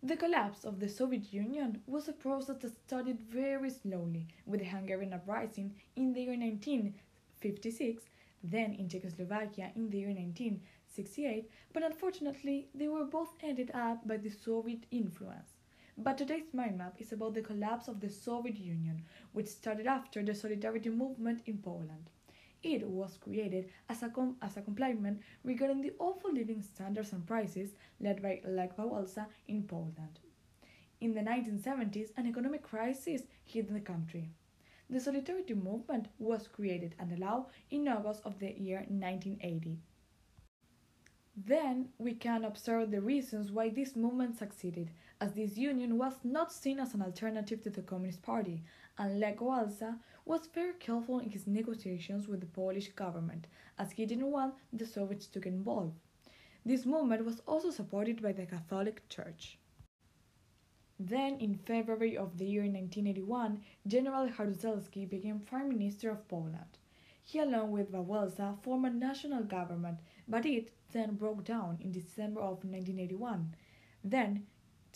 The collapse of the Soviet Union was a process that started very slowly with the Hungarian uprising in the year 1956, then in Czechoslovakia in the year 1968, but unfortunately they were both ended up by the Soviet influence. But today's mind map is about the collapse of the Soviet Union, which started after the Solidarity movement in Poland. It was created as a, com- as a complement regarding the awful living standards and prices led by Lech Wałęsa in Poland. In the 1970s, an economic crisis hit the country. The Solidarity movement was created and allowed in August of the year 1980. Then we can observe the reasons why this movement succeeded, as this union was not seen as an alternative to the Communist Party, and Lech was very careful in his negotiations with the Polish government, as he didn't want the Soviets to get involved. This movement was also supported by the Catholic Church. Then, in February of the year 1981, General Jaruzelski became Prime Minister of Poland. He, along with Wałęsa, formed a national government, but it then broke down in December of 1981. Then,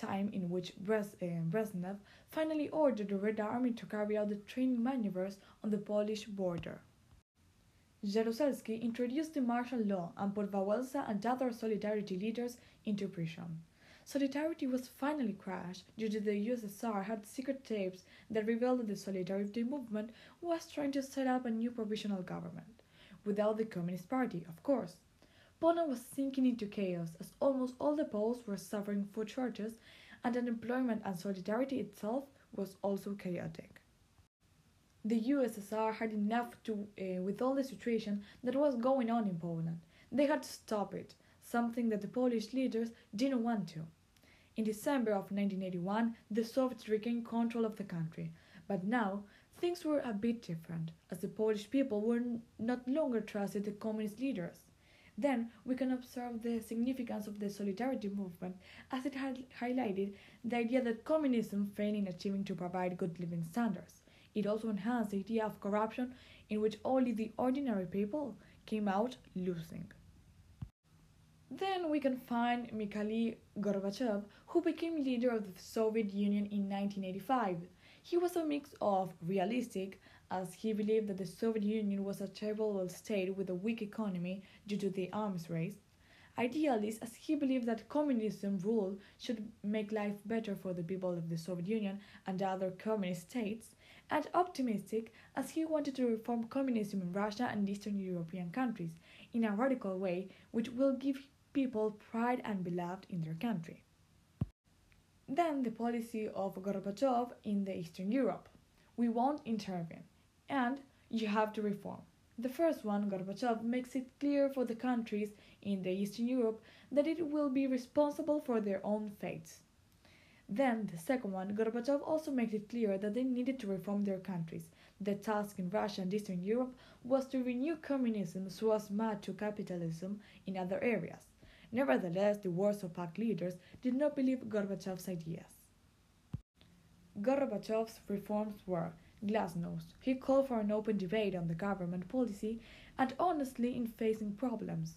time in which Brez- um, Brezhnev finally ordered the Red Army to carry out the training maneuvers on the Polish border. Jaruzelski introduced the martial law and put Wałęsa and other Solidarity leaders into prison. Solidarity was finally crushed due to the USSR had secret tapes that revealed that the Solidarity movement was trying to set up a new provisional government, without the Communist Party, of course. Poland was sinking into chaos as almost all the Poles were suffering food shortages and unemployment and solidarity itself was also chaotic. The USSR had enough to uh, with all the situation that was going on in Poland. They had to stop it, something that the Polish leaders didn't want to. In December of 1981, the Soviets regained control of the country, but now things were a bit different, as the Polish people were not longer trusted the communist leaders. Then we can observe the significance of the Solidarity movement as it had highlighted the idea that communism failed in achieving to provide good living standards. It also enhanced the idea of corruption in which only the ordinary people came out losing. Then we can find Mikhail Gorbachev, who became leader of the Soviet Union in 1985. He was a mix of realistic, as he believed that the Soviet Union was a terrible state with a weak economy due to the arms race, idealist, as he believed that communism rule should make life better for the people of the Soviet Union and other communist states, and optimistic, as he wanted to reform communism in Russia and Eastern European countries in a radical way which will give people pride and beloved in their country. Then the policy of Gorbachev in the Eastern Europe. We won't intervene, and you have to reform. The first one, Gorbachev, makes it clear for the countries in the Eastern Europe that it will be responsible for their own fates. Then, the second one, Gorbachev also makes it clear that they needed to reform their countries. The task in Russia and Eastern Europe was to renew communism so as match to capitalism in other areas. Nevertheless, the Warsaw Pact leaders did not believe Gorbachev's ideas. Gorbachev's reforms were glasnost. He called for an open debate on the government policy and honestly in facing problems.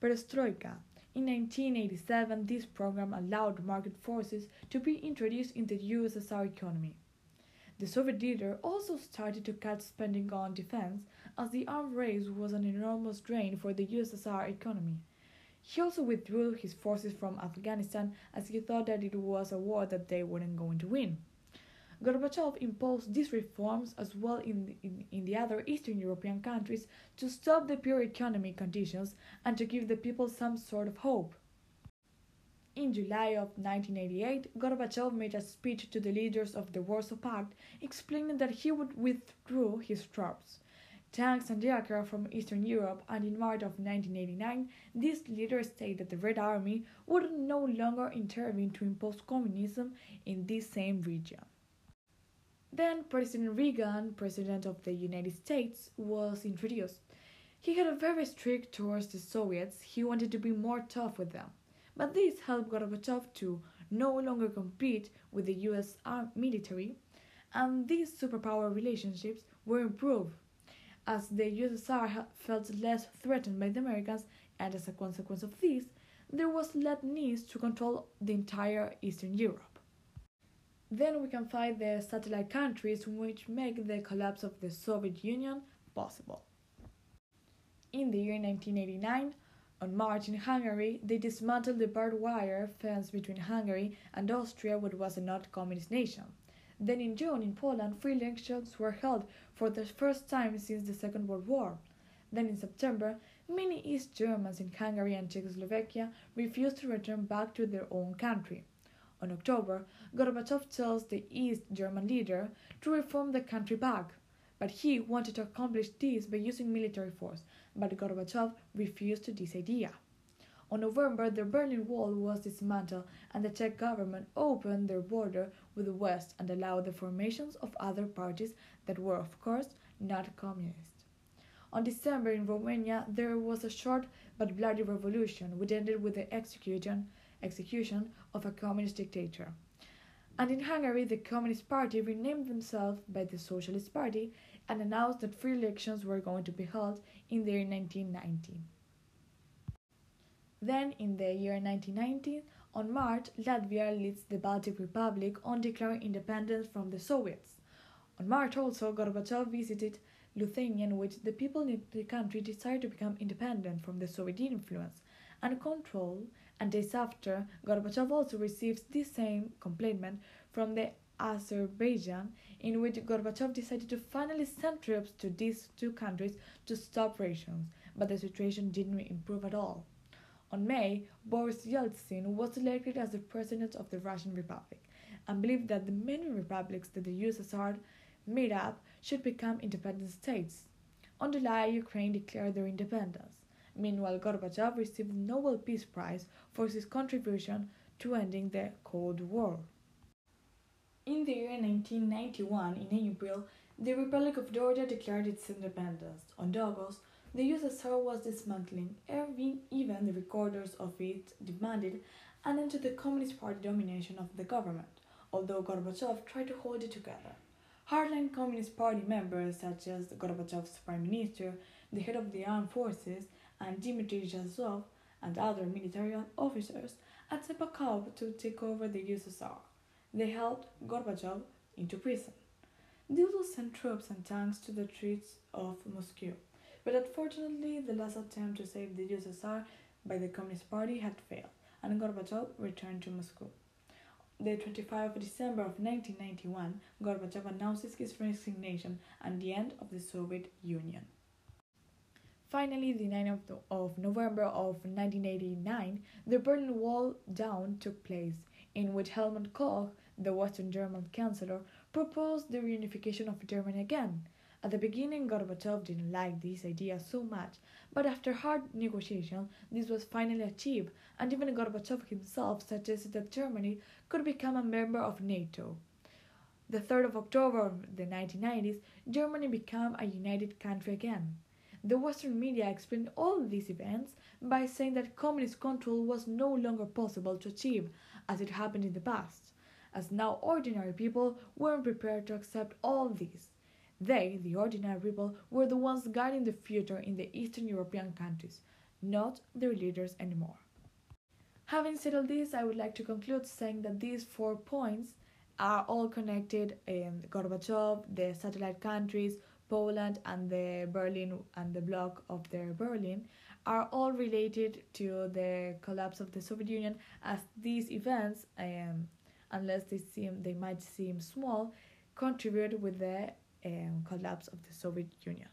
Perestroika. In 1987, this program allowed market forces to be introduced in the USSR economy. The Soviet leader also started to cut spending on defense as the arms race was an enormous drain for the USSR economy. He also withdrew his forces from Afghanistan as he thought that it was a war that they weren't going to win. Gorbachev imposed these reforms as well in the, in, in the other Eastern European countries to stop the poor economic conditions and to give the people some sort of hope. In July of 1988, Gorbachev made a speech to the leaders of the Warsaw Pact explaining that he would withdraw his troops, tanks and aircraft from Eastern Europe, and in March of 1989, this leader stated that the Red Army would no longer intervene to impose communism in this same region. Then President Reagan, President of the United States, was introduced. He had a very strict towards the Soviets, he wanted to be more tough with them. But this helped Gorbachev to no longer compete with the US uh, military, and these superpower relationships were improved as the USSR felt less threatened by the Americans, and as a consequence of this, there was less need to control the entire Eastern Europe. Then we can find the satellite countries which make the collapse of the Soviet Union possible. In the year 1989, on March in Hungary, they dismantled the barbed wire fence between Hungary and Austria, which was a not communist nation. Then in June in Poland, free elections were held for the first time since the Second World War. Then in September, many East Germans in Hungary and Czechoslovakia refused to return back to their own country. On October, Gorbachev tells the East German leader to reform the country back, but he wanted to accomplish this by using military force, but Gorbachev refused to this idea. On November, the Berlin Wall was dismantled and the Czech government opened their border with the West and allowed the formations of other parties that were, of course, not communist. On December in Romania, there was a short but bloody revolution which ended with the execution, execution of a communist dictator. And in Hungary, the Communist Party renamed themselves by the Socialist Party and announced that free elections were going to be held in the year 1990. Then, in the year 1990, on March, Latvia leads the Baltic Republic on declaring independence from the Soviets. On March also, Gorbachev visited Lithuania, in which the people in the country decided to become independent from the Soviet influence and control, and days after, Gorbachev also receives the same complaint from the Azerbaijan, in which Gorbachev decided to finally send troops to these two countries to stop rations, but the situation didn't improve at all. On May, Boris Yeltsin was elected as the president of the Russian Republic and believed that the many republics that the USSR made up should become independent states. On July, Ukraine declared their independence. Meanwhile, Gorbachev received the Nobel Peace Prize for his contribution to ending the Cold War. In the year 1991, in April, the Republic of Georgia declared its independence. On August, the USSR was dismantling, even the recorders of it demanded an end to the Communist Party domination of the government, although Gorbachev tried to hold it together. Hardline Communist Party members such as Gorbachev's prime minister, the head of the armed forces, and Dmitry Zhazov and other military officers back up to take over the USSR. They held Gorbachev into prison. They also sent troops and tanks to the streets of Moscow. But unfortunately, the last attempt to save the USSR by the Communist Party had failed, and Gorbachev returned to Moscow. The 25th of December of 1991, Gorbachev announces his resignation and the end of the Soviet Union. Finally, the 9th of November of 1989, the Berlin Wall down took place, in which Helmut Kohl, the Western German Chancellor, proposed the reunification of Germany again. At the beginning, Gorbachev didn't like this idea so much, but after hard negotiation, this was finally achieved, and even Gorbachev himself suggested that Germany could become a member of NATO. The 3rd of October of the 1990s, Germany became a united country again. The Western media explained all these events by saying that communist control was no longer possible to achieve as it happened in the past, as now ordinary people weren't prepared to accept all this. They, the ordinary people, were the ones guiding the future in the Eastern European countries, not their leaders anymore. Having said all this, I would like to conclude saying that these four points are all connected in Gorbachev, the satellite countries, Poland and the Berlin and the bloc of the Berlin are all related to the collapse of the Soviet Union as these events um, unless they seem they might seem small contribute with the um, collapse of the Soviet Union.